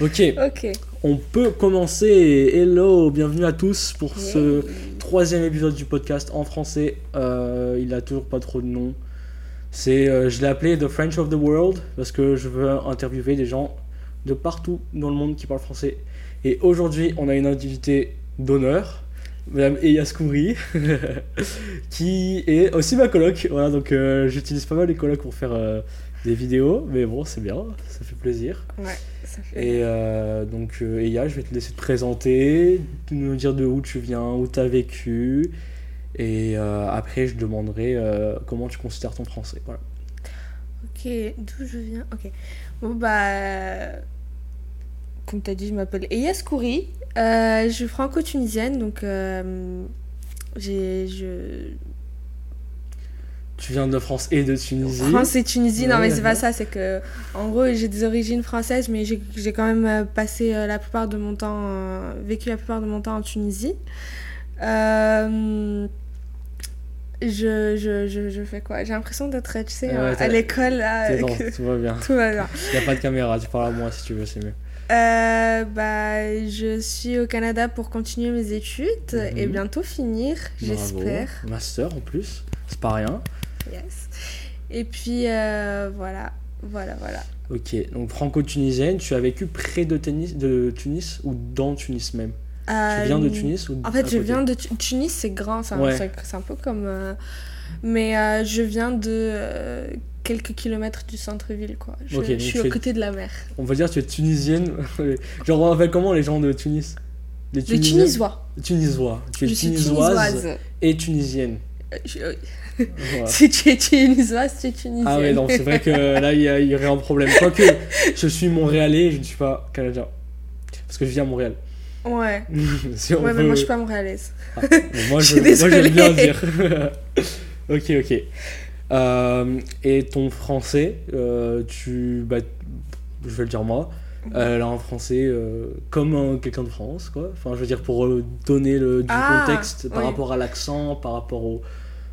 Ok, Ok. on peut commencer. Hello, bienvenue à tous pour ce troisième épisode du podcast en français. Euh, il a toujours pas trop de nom. C'est, euh, je l'ai appelé The French of the World parce que je veux interviewer des gens de partout dans le monde qui parlent français. Et aujourd'hui, on a une invitée d'honneur, Madame Eya Skouri, qui est aussi ma coloc. Voilà, donc euh, j'utilise pas mal les colocs pour faire des vidéos, mais bon, c'est bien, ça fait plaisir. Ouais, ça fait. Et euh, donc, euh, Eya, je vais te laisser te présenter, nous dire de où tu viens, où tu as vécu. Et euh, après, je demanderai euh, comment tu considères ton français. Voilà. Ok, d'où je viens? Ok. Bon, bah. Comme tu as dit, je m'appelle Eyas Kouri. Euh, je suis franco-tunisienne, donc. j'ai. Je... Tu viens de France et de Tunisie. France et Tunisie, non Ouais, mais c'est pas ça, c'est que. En gros, j'ai des origines françaises, mais j'ai quand même euh, passé euh, la plupart de mon temps. euh, vécu la plupart de mon temps en Tunisie. Euh, Je, je, je, je fais quoi? J'ai l'impression d'être, tu sais, Ouais, à l'école, bon, tout va bien. Tout va bien. Il n'y a pas de caméra, tu parles à moi si tu veux, c'est mieux. Euh, bah, je suis au Canada pour continuer mes études Mhm. et bientôt finir, j'espère. Master en plus, c'est pas rien. Yes. Et puis, euh, voilà. Voilà, voilà. Ok, donc franco-tunisienne, tu as vécu près de, Tunis, de Tunis ou dans Tunis même? Tu viens de Euh, Tunis ou En fait, je viens de Tu- Tunis, c'est grand, c'est un, Ouais. peu comme. euh, Mais euh, je viens de euh, quelques kilomètres du centre-ville, quoi. Je, suis es- côté de la mer. On va dire que tu es tunisienne. Genre, on appelle comment les gens de Tunis? Les Les Tunisiens? Tunisois. Tunisois. Tu es Je suis tunisoise. et tunisienne. Euh, je- euh, Voilà. Si tu es tunisoise, tu es tunisienne. Ah ouais, non, c'est vrai que là, il y, y aurait un problème. Quoique, je suis montréalais, je ne suis pas canadien. Parce que je vis à Montréal. Ouais. Si Ouais, mais veut- moi, je suis pas montréalaise. Ah, moi, Je je, moi, j'aime bien dire. ok, ok. Euh, et ton français, euh, tu. Bah, je vais le dire moi. Euh, Elle a un français euh, comme un- quelqu'un de France, quoi. Enfin, je veux dire, pour euh, donner le, du Ah, contexte par oui. rapport à l'accent, par rapport au.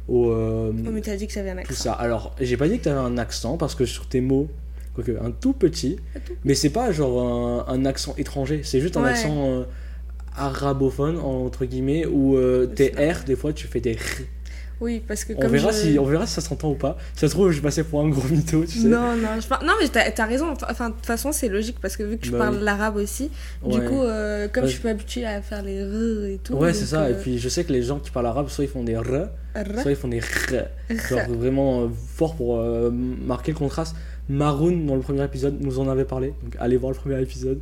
Au, euh, Oh, mais t'as dit que j'avais un tout accent. ça. Alors, j'ai pas dit que tu avais un accent parce que sur tes mots, quoique un tout petit, mais c'est pas genre un, un accent étranger, c'est juste un Ouais. accent euh, arabophone entre guillemets où euh, tes R des fois tu fais des R. Oui, parce que On verra je... si on verra si ça s'entend ou pas. Si ça se trouve je passais pour un gros mytho, tu sais. Non, non, je non mais t'as as raison. Enfin, de toute façon, c'est logique parce que vu que je Bah parle oui. l'arabe aussi, du coup, euh, comme Ouais. je suis pas habituée à faire les r et tout. Ouais, c'est ça. euh, Et puis je sais que les gens qui parlent arabe, soit ils font des r- soit ils font des Genre vraiment euh, fort pour euh, marquer le contraste. Maroon dans le premier épisode nous en avait parlé, donc allez voir le premier épisode.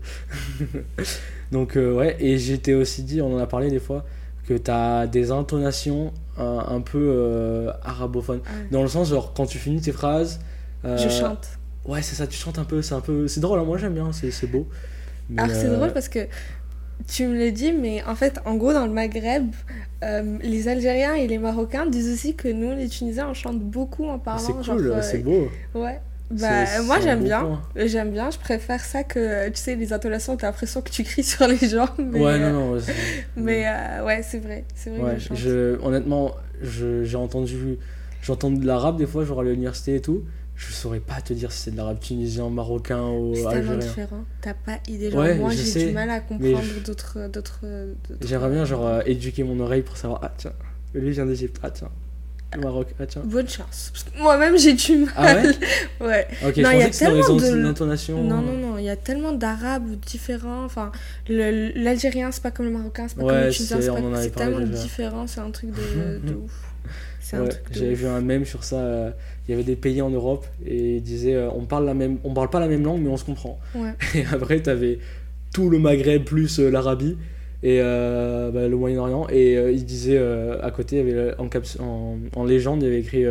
donc euh, ouais, et j'étais aussi dit, on en a parlé des fois, que t'as des intonations un, un peu euh, arabophones. Ah ouais. Dans le sens genre quand tu finis tes phrases. euh, Je chante. Ouais, c'est ça, tu chantes un peu, c'est un peu, c'est drôle, hein, moi j'aime bien, c'est c'est beau. Mais, Alors c'est euh, drôle parce que tu me le dis, mais en fait, en gros, dans le Maghreb, euh, les Algériens et les Marocains disent aussi que nous, les Tunisiens, on chante beaucoup en parlant. C'est cool, euh, c'est beau. Ouais. Bah, moi j'aime bien. point. J'aime bien, je préfère ça que, tu sais, les intonations, t'as l'impression que tu cries sur les gens. Mais, ouais, euh, non, non. ouais, c'est- Mais euh, ouais, c'est vrai. C'est vrai Ouais, que je chante. je, honnêtement, je- j'ai entendu, j'entends de l'arabe des fois, genre à l'université et tout. Je saurais pas te dire si c'est de l'arabe tunisien, marocain ou C'est tellement algérien. différent. T'as pas idée. Genre, Ouais, moi, j'ai du mal à comprendre d'autres. d'autres- J'aimerais bien genre euh, éduquer mon oreille pour savoir ah tiens, lui vient d'Égypte, ah tiens, du Maroc, ah tiens. Bonne chance. Moi-même, j'ai du mal. Ah ouais Ouais. Ok, Non, je il y a que tellement de-. Non, non, non. Il y a tellement d'arabes différents. Enfin, le- l'algérien, c'est pas comme le marocain, c'est pas Ouais, comme le tunisien. c'est- pas- tellement déjà. différent. C'est un truc de, de ouf. Ouais, J'avais vu un mème sur ça. euh, Il y avait des pays en Europe et ils disaient euh, on parle la même, on parle pas la même langue mais on se comprend. Ouais. Et après t'avais tout le Maghreb plus euh, l'Arabie et bah, le Moyen-Orient et ils disaient à côté y avait, en, caps- en, en légende il y avait écrit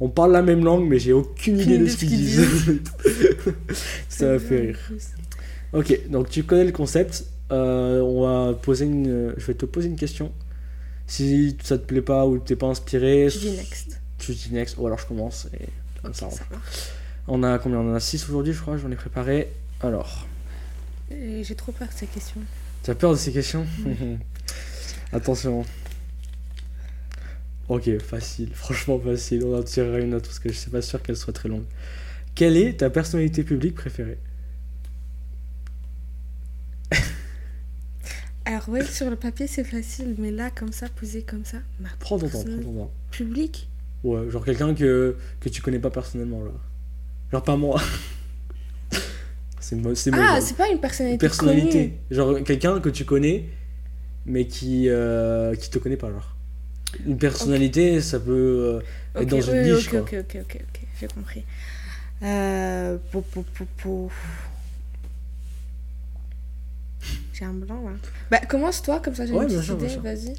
on parle la même langue mais j'ai aucune idée de ce qu'ils disent. ça m'a fait rire. Ok, donc tu connais le concept. On va poser une, je vais te poser une question. Si ça te plaît pas ou t'es pas inspiré, Je dis next. tu dis next ou alors je commence et on- marche. On a combien? On en a 6 aujourd'hui, je crois. J'en ai préparé. Alors, J'ai trop peur de ces questions. tu as peur de ces questions? Attention. Ok, facile, franchement facile. On en tirera une autre parce que je suis pas sûr qu'elle soit très longue. Quelle est ta personnalité publique préférée? Alors ouais, sur le papier c'est facile, mais là comme ça, posé comme ça, Prends ton temps, prends ton temps. publique. Ouais, genre quelqu'un que, que tu connais pas personnellement, là. Genre pas moi. c'est mo- c'est Ah, c'est pas une personnalité. personnalité. Genre quelqu'un que tu connais, mais qui, euh, qui te connaît pas, genre. Une personnalité, ça peut euh, connue. être dans Ok, une oui, niche, ok, quoi. ok, ok, ok, ok, j'ai compris. Euh, pou, pou, pou, pou. J'ai un blanc là. Bah commence-toi, comme ça j'ai Ouais, une petite sûr, idée, vas-y.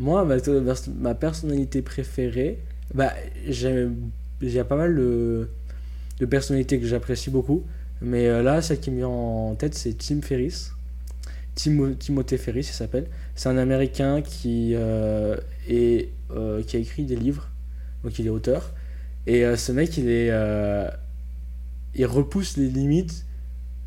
Moi, ma, pers- ma personnalité préférée, bah, j'aime, il y a pas mal de, de personnalités que j'apprécie beaucoup, mais euh, là, celle qui me vient en tête, c'est Tim Ferriss. Timo- Timothée Ferris, il s'appelle. C'est un Américain qui, euh, est, euh, qui a écrit des livres, donc il est auteur. Et ce mec, il est, il repousse les limites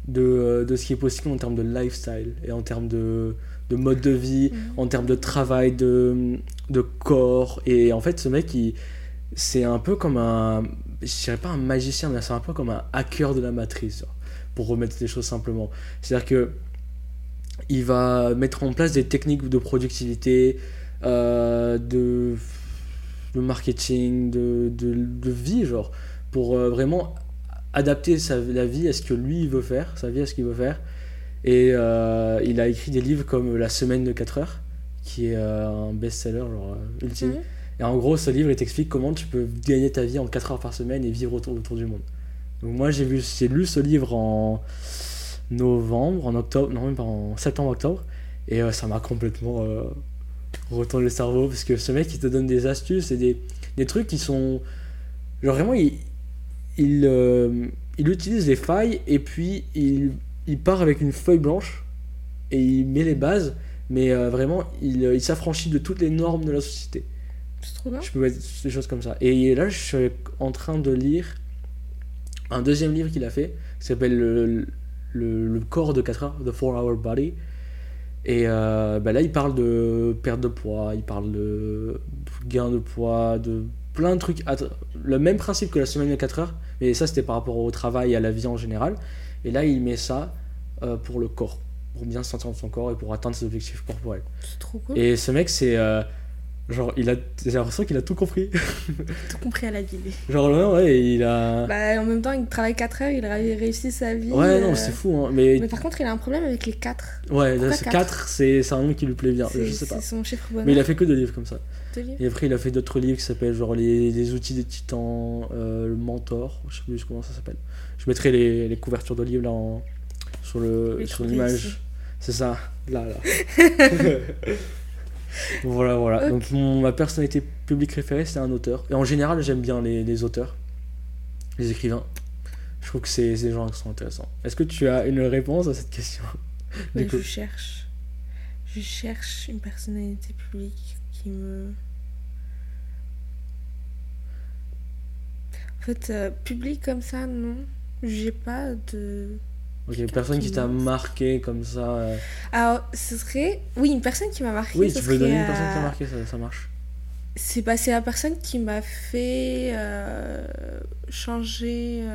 de, de ce qui est possible en termes de lifestyle et en termes de, de mode de vie, Mhm. en termes de travail, de, de corps. Et en fait, ce mec, c'est un peu comme un, je dirais pas un magicien, mais c'est un peu comme un hacker de la matrice, pour remettre les choses simplement. C'est-à-dire que il va mettre en place des techniques de productivité, euh, de, de marketing, de, de, de vie, genre, pour euh, vraiment adapter sa, la vie à ce que lui il veut faire, sa vie à ce qu'il veut faire. Et euh, il a écrit des livres comme La semaine de 4 heures, qui est euh, un best-seller genre, euh, ultime. Mhm. Et en gros, ce livre, il t'explique comment tu peux gagner ta vie en 4 heures par semaine et vivre autour, autour du monde. Donc moi, j'ai lu ce livre en novembre, en octobre, non même pas en septembre-octobre, et euh, ça m'a complètement retourné le cerveau, parce que ce mec, il te donne des astuces et des, des trucs qui sont... Genre vraiment, il, il, euh, il utilise les failles, et puis il, il part avec une feuille blanche, et il met les bases, mais euh, vraiment, il, il s'affranchit de toutes les normes de la société. C'est trop bien. Je peux mettre des choses comme ça. Et là, je suis en train de lire un deuxième livre qu'il a fait, qui s'appelle le, le, le corps de 4 heures, The 4 Hour Body. Et euh, bah là, il parle de perte de poids, il parle de gain de poids, de plein de trucs. Le même principe que la semaine de 4 heures, mais ça, c'était par rapport au travail et à la vie en général. Et là, il met ça euh, pour le corps, pour bien se sentir dans son corps et pour atteindre ses objectifs corporels. C'est trop cool. Et ce mec, c'est. euh, genre, il a. J'ai l'impression qu'il a tout compris. Tout compris à la vie. genre, ouais, ouais, il a. Bah, en même temps, il travaille 4 heures, il a réussi sa vie. ouais, non, euh, c'est fou, hein. Mais, Mais par contre, il a un problème avec les 4. ouais, pourquoi 4, quatre? c'est c'est un nom qui lui plaît bien. Je sais pas. C'est son chiffre bonheur. Mais il a fait que deux livres comme ça. Et après, il a fait d'autres livres qui s'appellent genre les, les outils des titans, euh, le mentor, je sais plus comment ça s'appelle. Je mettrai les, les couvertures de livres là en- sur le Oui, sur l'image. C'est ça, là, là. voilà, voilà. Donc, mon- ma personnalité publique préférée, c'est un auteur. Et en général, j'aime bien les, les auteurs, les écrivains. Je trouve que c'est des gens qui sont intéressants. Est-ce que tu as une réponse à cette question? Je cherche. Je cherche une personnalité publique qui me. En fait, euh, public comme ça, non. J'ai pas de. Ok, personne qui t'a marqué comme ça. euh, Alors, ce serait. Oui, une personne qui m'a marqué. Oui, ce tu peux donner une personne qui t'a euh, marqué, ça, ça marche. C'est bah, c'est la personne qui m'a fait euh, changer.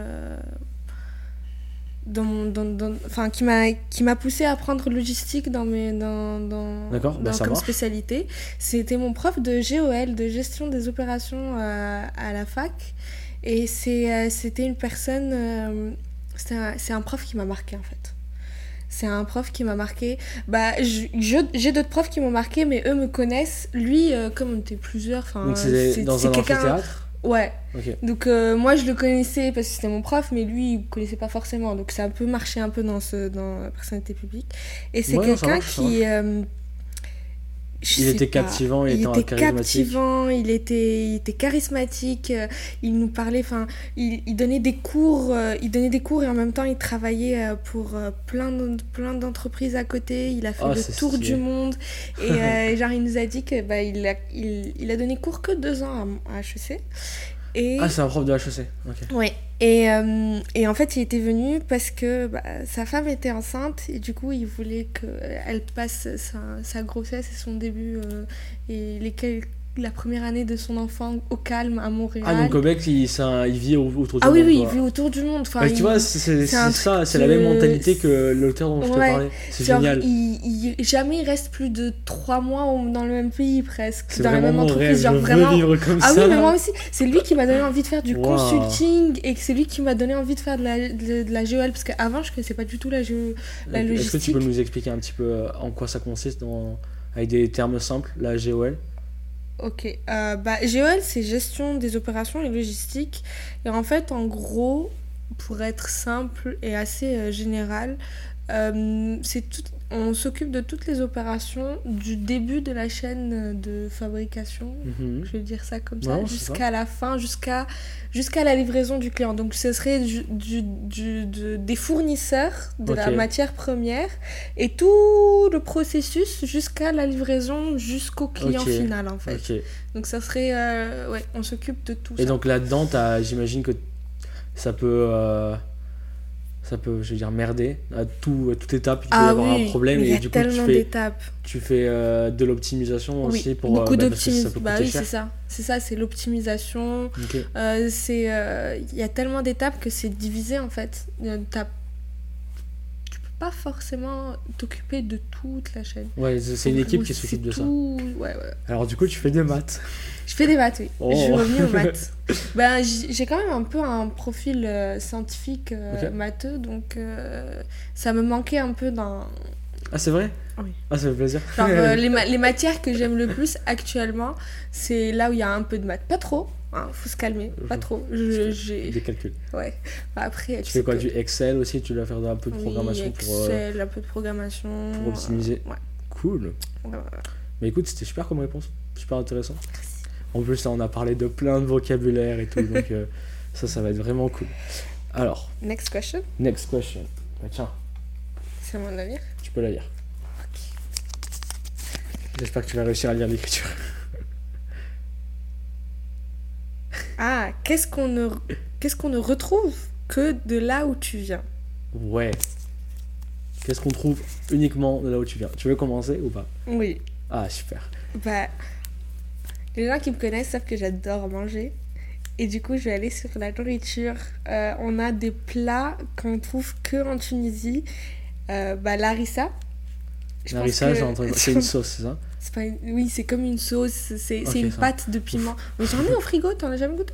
Dans dans, dans- enfin, qui m'a qui m'a poussé à apprendre logistique dans mes dans, dans, bah, comme marche. spécialité. C'était mon prof de GOL de gestion des opérations euh, à la fac. Et c'est euh, c'était une personne euh, c'est un, un prof qui m'a marqué en fait. C'est un prof qui m'a marqué. Bah j'ai d'autres profs qui m'ont marqué mais eux me connaissent. Lui euh, comme on était plusieurs enfin c'est quelqu'un ouais donc euh, moi je le connaissais parce que c'était mon prof, mais lui il connaissait pas forcément. Donc ça a un peu marché un peu dans, ce, dans la personnalité publique. Et c'est Ouais, quelqu'un qui... euh, je Il était pas, captivant, il il était était charismatique. captivant, il était, il était charismatique, euh, il nous parlait, enfin, il, il donnait des cours, euh, il donnait des cours et en même temps il travaillait euh, pour plein plein d'entreprises à côté. Il a fait Ah, le tour stylé. du monde et genre il nous a dit que bah il a, il, il a donné cours que deux ans à, à HEC. Et Ah, c'est un prof de HEC. Ok. Ouais. Et, euh, et en fait, il était venu parce que bah, sa femme était enceinte et du coup, il voulait qu'elle passe sa, sa grossesse et son début euh, et les, quel- la première année de son enfant au calme à Montréal. Ah, donc mec, il, il vit au- autour du Ah oui, monde, oui, il quoi. vit autour du monde. Enfin, tu vois, c'est ça, c'est la même mentalité que l'auteur dont je te parlais. C'est génial. il, il- jamais il reste plus de trois mois dans le même pays presque, C'est dans la même entreprise. rêve, genre je vraiment. veux vivre comme Ah ça. oui, mais moi aussi. C'est lui qui m'a donné envie de faire du Wow. consulting et c'est lui qui m'a donné envie de faire de la, de, de la GOL parce qu'avant je connaissais pas du tout la, géo, la Est-ce que tu logistique. peux nous expliquer un petit peu euh, en quoi ça consiste dans... avec des termes simples, la GOL Ok, euh, bah, GOL c'est gestion des opérations et logistique. Et en fait, en gros, pour être simple et assez euh, général, euh, c'est tout, on s'occupe de toutes les opérations du début de la chaîne de fabrication, Mhm. je vais dire ça comme ça, jusqu'à la fin, jusqu'à jusqu'à la livraison du client. Donc ce serait du, du- du- de- des fournisseurs de la matière première et tout le processus jusqu'à la livraison jusqu'au client final en fait. Donc ça serait... euh, ouais, on s'occupe de tout Et ça. donc là-dedans, j'imagine que ça peut... euh, Ça peut, je veux dire, merder. À, tout, à toute étape, il peut y ah avoir oui, un problème et du coup, tu fais, tu fais euh, de l'optimisation Oui, aussi pour. beaucoup euh, bah, d'optimisation. Bah oui, c'est ça. C'est ça, c'est l'optimisation. Euh, c'est euh, il y a tellement d'étapes que c'est divisé en fait t'as- tu peux pas forcément t'occuper de toute la chaîne Ouais, c'est une équipe qui s'occupe de ça. ouais, ouais. Alors du coup, tu fais des maths. Je fais des maths oui Oh. je suis revenue aux maths ben, j'ai quand même un peu un profil euh, scientifique euh, matheux donc euh, ça me manquait un peu dans Ah, c'est vrai? Oui. Ah, ça fait plaisir. Genre, les, ma- les matières que j'aime le plus actuellement, c'est là où il y a un peu de maths. Pas trop, hein, faut se calmer, pas trop. Je. Des calculs. Ouais. Bah, Après, Tu fais quoi sais Du que- Excel aussi? Tu dois faire un peu de Oui, programmation pour, euh, Excel, un peu de programmation. pour optimiser. ouais. Cool. Ouais. Mais écoute, c'était super comme réponse. Super intéressant. En plus, là, on a parlé de plein de vocabulaire et tout. donc, euh, ça, ça va être vraiment cool. Alors, Next question, next question. Bah, tiens, c'est à mon avis. tu peux la lire. J'espère que tu vas réussir à lire l'écriture. Ah, qu'est-ce qu'on ne, qu'est-ce qu'on ne retrouve que de là où tu viens? Ouais. Qu'est-ce qu'on trouve uniquement de là où tu viens? Tu veux commencer ou pas? Oui. Ah, super. Bah, les gens qui me connaissent savent que j'adore manger. Et du coup, je vais aller sur la nourriture. Euh, on a des plats qu'on trouve que en Tunisie. Euh, bah, l'arissa. Larissa, que-. C'est une sauce, c'est ça C'est pas une- Oui, c'est comme une sauce. C'est une ça. pâte de piment. Mais j'en ai au frigo, t'en as jamais goûté?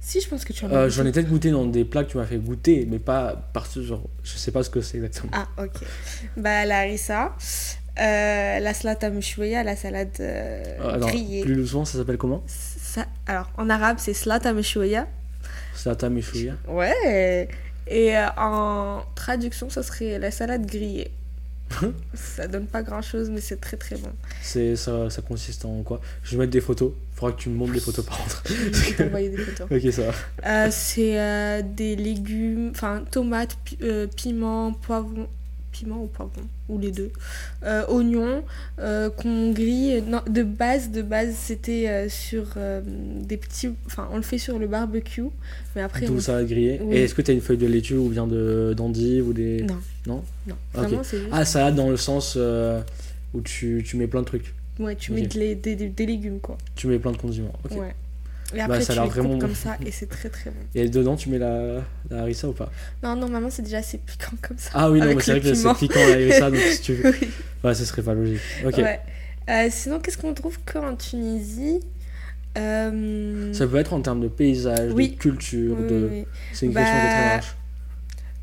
Si, je pense que tu en as Euh. J'en ai peut-être goûté dans des plats que tu m'as fait goûter, mais pas parce que genre, je sais pas ce que c'est exactement. Ah, ok. Bah, la harissa, euh, la salade mouchouya, la salade euh, Ah, grillée. plus doucement, ça s'appelle comment Ça, alors, en arabe, c'est salade mouchouya. Sata meshouya. Ouais. Et euh, en traduction, ça serait la salade grillée. ça donne pas grand chose, mais c'est très très bon. C'est ça, ça consiste en quoi? Je vais mettre des photos. Faudra que tu me montres des photos par contre. Je vais t'envoyer des photos. ok, ça va. C'est des légumes, enfin tomates, pi- piments, poivrons, piment ou poivron, ou les deux, euh, oignons euh, qu'on grille. Non, de base, de base, c'était euh, sur euh, des petits, enfin on le fait sur le barbecue, mais après Tout on- ça grillé. Oui. Et est-ce que tu as une feuille de laitue ou bien de d'endive ou des. non, Non non, vraiment juste. Ah, salade dans le sens euh, où tu, tu mets plein de trucs. Ouais, tu mets de des, des- des légumes quoi. Tu mets plein de condiments. Ok. Ouais. Et Bah, après, ça a tu les vraiment comme ça et c'est très très bon. Et dedans, tu mets la, la harissa ou pas? Non, normalement, c'est déjà assez piquant comme ça. Ah oui, non, c'est vrai que c'est piquant la harissa, donc si tu veux. Oui. Ouais, ça serait pas logique. Ok. Ouais. Euh, sinon, qu'est-ce qu'on trouve qu'en Tunisie? Euh, Ça peut être en termes de paysage, Oui. de culture, oui, de. oui, oui. C'est une Bah, question qui est très large.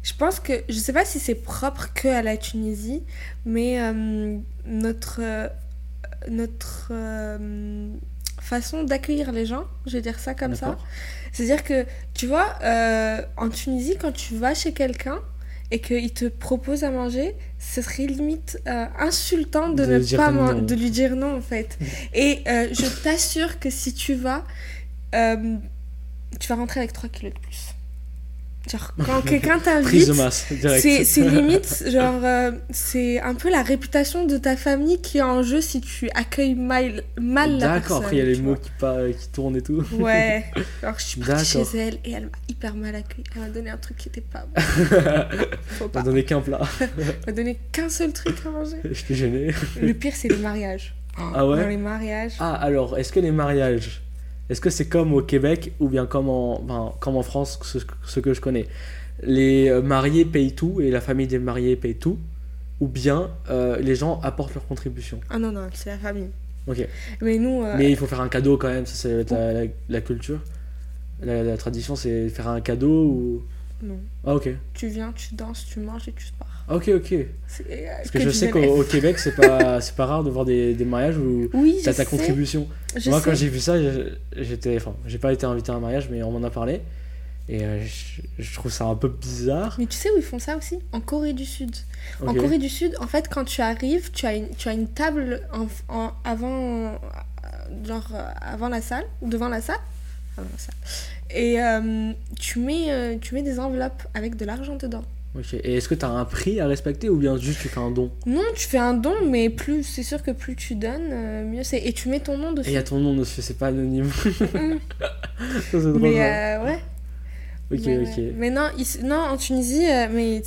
Je pense que, je sais pas si c'est propre que à la Tunisie, mais euh, notre, notre façon d'accueillir les gens, je vais dire ça comme ça, C'est-à-dire que, tu vois, euh, en Tunisie, quand tu vas chez quelqu'un et qu'il te propose à manger, ce serait limite euh, insultant de, De ne pas non. de lui dire non, en fait. et euh, je t'assure que si tu vas, tu vas rentrer avec 3 kilos de plus. Genre, quand quelqu'un t'invite, c'est limite, genre, euh, c'est un peu la réputation de ta famille qui est en jeu si tu accueilles mal, mal la personne. D'accord, après il y a les mots qui, qui tournent et tout. Ouais. Alors je suis partie chez elle et elle m'a hyper mal accueilli. Elle m'a donné un truc qui était pas bon. Faut T'as pas. donné qu'un plat. Elle m'a donné qu'un seul truc à manger. Je suis gêné. Le pire c'est le mariage. Ah ouais Dans les mariages. Ah, alors, est-ce que les mariages, est-ce que c'est comme au Québec ou bien comme en, enfin, comme en France, ce, ce que je connais? Les euh, mariés payent tout et la famille des mariés paye tout Ou bien euh, les gens apportent leur contribution? Ah non, non, c'est la famille. Ok. Mais nous. euh, Mais il faut faire un cadeau quand même, ça c'est la, la- la culture. La, la tradition c'est faire un cadeau ou. Non. Ah ok. Tu viens, tu danses, tu manges et tu pars. Ah, ok, ok. C'est, euh, Parce que, que je sais qu'au Québec c'est pas, c'est pas rare de voir des, des mariages où Oui, t'as ta sais. contribution. Je Moi, sais. quand j'ai vu ça, j'étais. Enfin, j'ai pas été invité à un mariage, mais on m'en a parlé. Et euh, je, je trouve ça un peu bizarre. Mais tu sais où ils font ça aussi? En Corée du Sud. En. Corée du Sud, en fait, quand tu arrives, tu as une, tu as une table en, en- avant, euh, genre, avant la salle, ou devant la salle. Avant. Et euh, tu, mets, euh, tu mets des enveloppes avec de l'argent dedans. Ok. Et est-ce que t'as un prix à respecter ou bien juste tu fais un don? Non, tu fais un don, mais plus c'est sûr que plus tu donnes, euh, mieux c'est. Et tu mets ton nom Et dessus. il y a ton nom dessus, c'est pas anonyme. Mm. Ça, mais euh, ouais. Ok, Mais, ok. ouais. Mais non, non, en Tunisie, euh, mais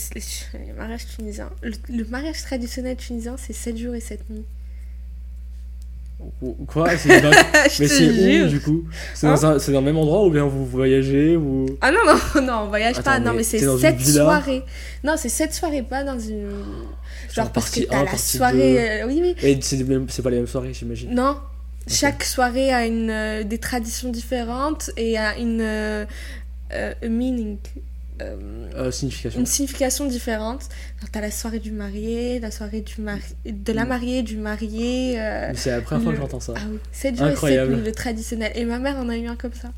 les mariages tunisiens, le, le mariage traditionnel tunisien, c'est 7 jours et 7 nuits. Quoi C'est dans- Je Mais c'est où du coup? C'est dans, un- c'est dans le même endroit ou bien vous voyagez ou... Ah non, non, non, on voyage pas. Non, mais mais c'est t'es dans une 7 villa? soirées. Non, c'est 7 soirées, pas dans une. Genre, parce partie que t'as la soirée. euh, oui, oui. Et c'est pas les mêmes soirées, j'imagine. Non. Chaque soirée a une, euh, des traditions différentes et a une. euh, euh, a meaning. Euh, Euh, signification. une signification différente. T'as la soirée du marié, la soirée du mari... de la mariée, du marié. euh, C'est la première fois que j'entends ça. Ah oui, 7 jours et 7 Incroyable. nuits, le traditionnel. Et ma mère en a eu un comme ça.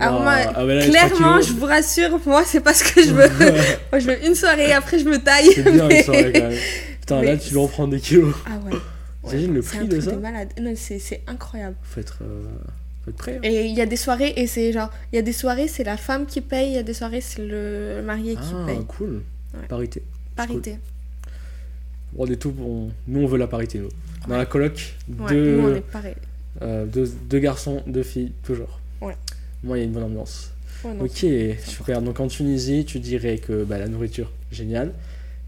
Alors Waouh. moi, Ah, là, clairement, je vous rassure, moi, c'est pas ce que je veux. moi, je veux une soirée, après je me taille. C'est bien mais- les soirées quand même. Putain, là tu dois en prendre des kilos. Ah ouais. T'imagines le prix un de ça malade. Non, c'est c'est incroyable. Faut être, euh, faut être prêt. hein. Et il y a des soirées, et c'est genre, il y a des soirées, c'est la femme qui paye, il y a des soirées, c'est le marié qui Ah, paye. cool. Ouais. Parité. Parité. Bon, des tout, on- nous on veut la parité, nous. Dans la coloc, Ouais, deux, nous on est pareil. euh, deux, deux garçons, deux filles, toujours. Ouais. Moi, il y a une bonne ambiance. Non, Ok, super. Donc en Tunisie, tu dirais que bah, la nourriture, génial.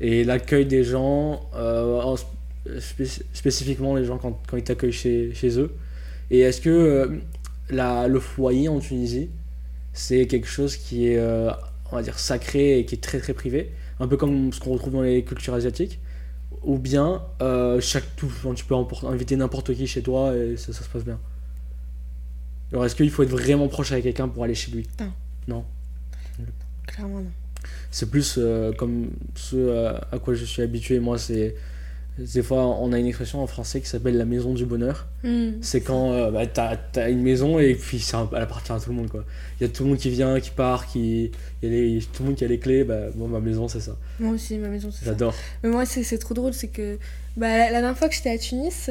Et l'accueil des gens, euh, en spé- spécifiquement les gens quand, quand ils t'accueillent chez, chez eux. Et est-ce que euh, la, le foyer en Tunisie, c'est quelque chose qui est, euh, on va dire, sacré et qui est très très privé Un peu comme ce qu'on retrouve dans les cultures asiatiques Ou bien euh, chaque tout, tu peux inviter n'importe qui chez toi et ça, ça se passe bien Alors est-ce qu'il faut être vraiment proche avec quelqu'un pour aller chez lui? Clairement non. C'est plus euh, comme ce à quoi je suis habitué. Moi, c'est. Des fois, on a une expression en français qui s'appelle la maison du bonheur. Hmm. C'est quand euh, bah, t'as as une maison et puis elle appartient à tout le monde. Il y a tout le monde qui vient, qui part, qui, y a les- tout le monde qui a les clés. Bah, moi, ma maison, c'est ça. Moi aussi, ma maison, c'est ça. J'adore. Mais moi, c'est trop drôle, c'est que bah, la, la dernière fois que j'étais à Tunis,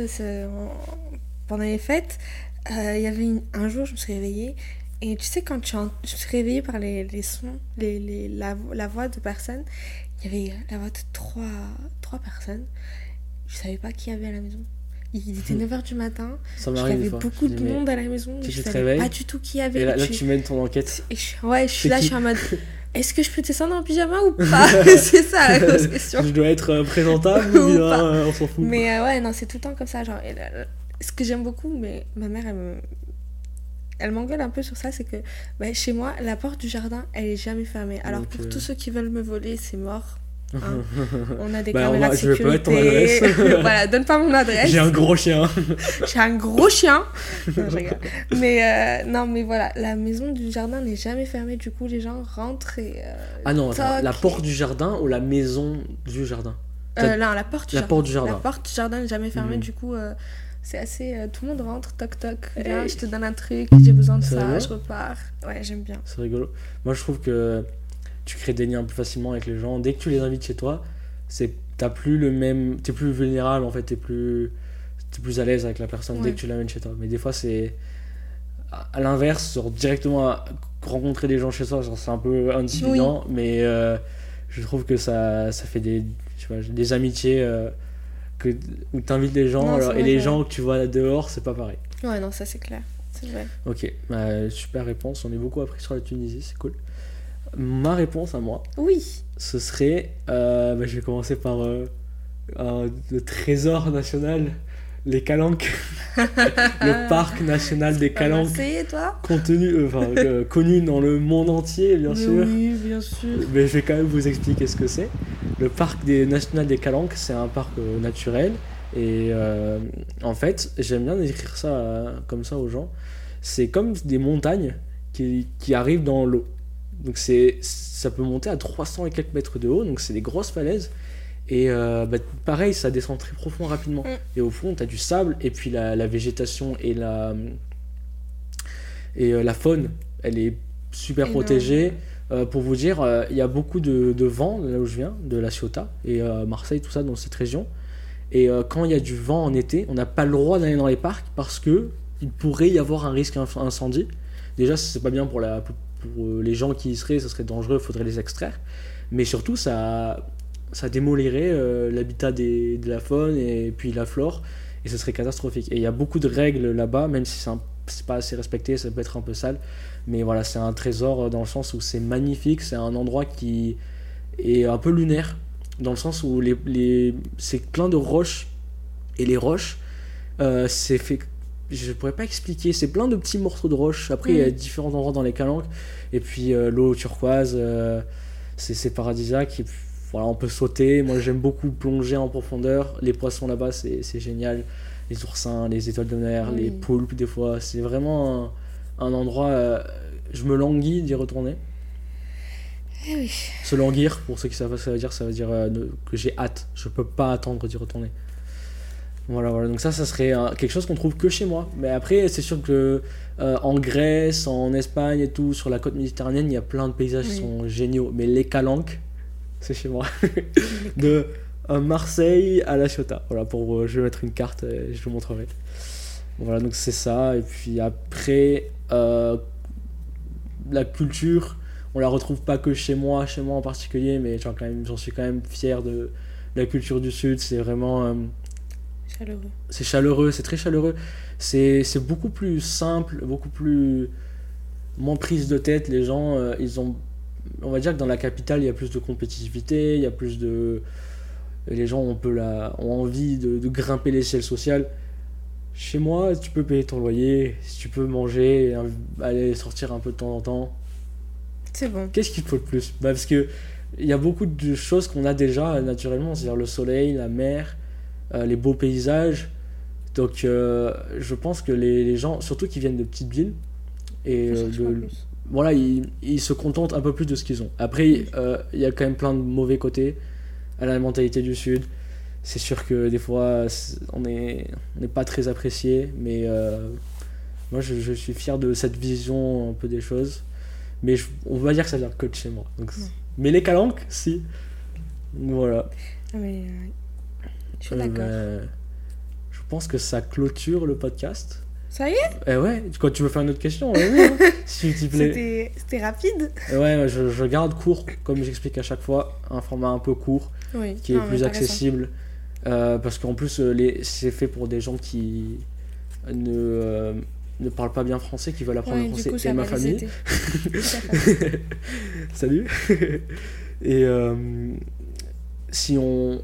pendant les fêtes, euh, il y avait une- un jour, je me suis réveillée. Et tu sais, quand tu en- je me suis réveillée par les, les sons, les, les- la, la voix de personnes, il y avait la voix de trois, trois personnes. Je savais pas qui y avait à la maison. Il était 9h du matin, Ça il y avait beaucoup de mais- monde à la maison, je savais réveilles, pas du tout qui y avait. Et là, tu mènes ton enquête. et je- ouais, je suis là, qui je suis en mode, est-ce que je peux descendre en pyjama ou pas? C'est ça la grosse question. Je dois être euh, présentable ou bien pas. euh, on s'en fout. Mais euh, ouais, non, c'est tout le temps comme ça. Genre, et là, là, ce que j'aime beaucoup, mais ma mère, elle me- Elle m'engueule un peu sur ça, c'est que bah, chez moi, la porte du jardin, elle est jamais fermée. Alors pour tous ceux qui veulent me voler, c'est mort. Hein. On a des Bah, on caméras va- de je vais pas mettre ton sécurité. adresse. voilà, donne pas mon adresse. J'ai un gros chien. J'ai un gros chien. Non, je rigole. mais euh, non, mais voilà, la maison du jardin n'est jamais fermée. Du coup, les gens rentrent et. euh, Ah non, attends, la et- porte du jardin ou la maison du jardin? Euh, non, la porte du La jardin. porte du La jardin. porte du jardin n'est jamais fermée, Mhm. du coup, euh, c'est assez. euh, tout le monde rentre, toc toc. Viens, Hey. je te donne un truc, j'ai besoin de ça, je repars. Ouais, j'aime bien. C'est rigolo. Moi, je trouve que tu crées des liens plus facilement avec les gens. Dès que tu les invites chez toi, c'est t'as plus le même, t'es plus vulnérable en fait, t'es plus, t'es plus à l'aise avec la personne dès que tu l'amènes chez toi. Mais des fois, c'est à l'inverse, directement à rencontrer des gens chez soi, c'est un peu intimidant, mais euh, je trouve que ça, ça fait des, je sais pas, des amitiés euh, que où t'invites les gens Non, alors- c'est et les gens que tu vois dehors, c'est pas pareil. Ouais, non, ça c'est clair. Vrai. Ok, bah, super réponse. On est beaucoup appris sur la Tunisie, c'est cool. Ma réponse à moi, Oui. ce serait. euh, bah, je vais commencer par euh, le trésor national, les Calanques. le parc national des Calanques. Toi? Contenu, euh, enfin, connu dans le monde entier, bien sûr. Oui, bien sûr. Mais je vais quand même vous expliquer ce que c'est. Le parc des national des Calanques, c'est un parc naturel. Et en fait, j'aime bien décrire ça comme ça aux gens. C'est comme des montagnes qui, qui arrivent dans l'eau. Donc c'est, ça peut monter à 300 et quelques mètres de haut, donc c'est des grosses falaises. Et euh, bah, pareil, ça descend très profond rapidement. Mm. Et au fond, tu as du sable, et puis la, la végétation et la, et euh, la faune, elle est super Énorme. protégée. Euh, pour vous dire, il y a beaucoup de, de vent là où je viens, de la Ciotat et Marseille, tout ça dans cette région. Et quand il y a du vent en été, on n'a pas le droit d'aller dans les parcs parce que il pourrait y avoir un risque incendie. Déjà, c'est pas bien pour, la, pour, euh, les gens qui y seraient, ça serait dangereux, il faudrait les extraire. Mais surtout, ça, ça démolirait euh, l'habitat de la faune et puis la flore, et ce serait catastrophique. Et il y a beaucoup de règles là-bas, même si c'est pas assez respecté, ça peut être un peu sale. Mais voilà, c'est un trésor euh, dans le sens où c'est magnifique, c'est un endroit qui est un peu lunaire, dans le sens où c'est plein de roches, et les roches, c'est fait... Je pourrais pas expliquer, c'est plein de petits morceaux de roches. Après, il y a Mhm. différents endroits dans les calanques, et puis euh, l'eau turquoise, euh, c'est paradisiaque. Et puis, voilà, on peut sauter. Moi, j'aime beaucoup plonger en profondeur. Les poissons là-bas, c'est génial. Les oursins, les étoiles de mer, les poulpes, des fois. C'est vraiment un, un endroit. euh, je me languis d'y retourner. Eh oui. Se languir, pour ceux qui savent ce que ça veut dire, ça veut dire que j'ai hâte. Je peux pas attendre d'y retourner. Voilà, voilà. Donc ça, ça serait quelque chose qu'on trouve que chez moi. Mais après, c'est sûr que euh, en Grèce, en Espagne et tout, sur la côte méditerranéenne, il y a plein de paysages qui sont géniaux. Mais les calanques, c'est chez moi. de euh, Marseille à La Ciotat. Voilà, pour, euh, je vais mettre une carte et je vous montrerai. Voilà, donc c'est ça. Et puis après, la culture, on la retrouve pas que chez moi, chez moi en particulier, mais j'en suis quand même fier de la culture du Sud. C'est vraiment. Chaleureux. c'est chaleureux, c'est très chaleureux. C'est beaucoup plus simple, beaucoup plus. moins prise de tête. Les gens, euh, ils ont. On va dire que dans la capitale, il y a plus de compétitivité, il y a plus de. Les gens ont, un peu la, ont envie de, de grimper l'échelle sociale. Chez moi, tu peux payer ton loyer, si tu peux manger, aller sortir un peu de temps en temps. C'est bon. Qu'est-ce qu'il faut de plus? Bah, Parce que il y a beaucoup de choses qu'on a déjà naturellement, c'est-à-dire le soleil, la mer, les beaux paysages. Donc euh, je pense que les, les gens, surtout qui viennent de petites villes, et euh, voilà, ils, ils se contentent un peu plus de ce qu'ils ont. Après, euh, il y a quand même plein de mauvais côtés à la mentalité du Sud. C'est sûr que des fois, on n'est on pas très apprécié, mais euh, moi, je, je suis fier de cette vision un peu des choses. Mais je- on va dire que ça vient que de chez moi. Donc, Ouais. Mais les calanques, si. Voilà. Ah, mais. euh, Je suis Euh, d'accord. je pense que ça clôture le podcast. Ça y est? Eh ouais, quand tu veux faire une autre question, hein, s'il te plaît. C'était rapide Et Ouais, je, je garde court, comme j'explique à chaque fois, un format un peu court, Oui. qui est Non, plus accessible. euh, parce qu'en plus, euh, les- c'est fait pour des gens qui ne, euh, ne parlent pas bien français, qui veulent apprendre Ouais, le du français, coup, et ma famille. Salut Et euh, si on.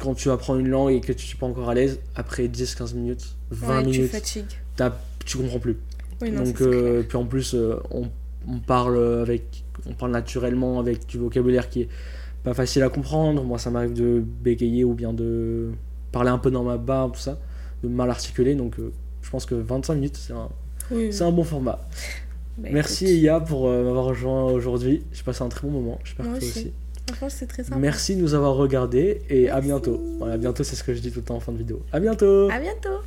Quand tu apprends une langue et que tu suis pas encore à l'aise, après 10-15 minutes, 20 Ouais, tu minutes, fatigues. tu comprends plus. Oui, non, Donc, euh, puis en plus, euh, on, on parle avec, on parle naturellement avec du vocabulaire qui est pas facile à comprendre. Moi, ça m'arrive de bégayer ou bien de parler un peu dans ma barbe, tout ça, de mal articuler. Donc, euh, je pense que 25 minutes, c'est un, Oui, un bon format. Bah, Merci écoute, Iya pour m'avoir rejoint aujourd'hui. J'ai passé un très bon moment. J'espère que toi aussi. aussi. Franchement, c'était très. Merci de nous avoir regardés et à bientôt. Voilà, à bientôt, c'est ce que je dis tout le temps en fin de vidéo. À bientôt. À bientôt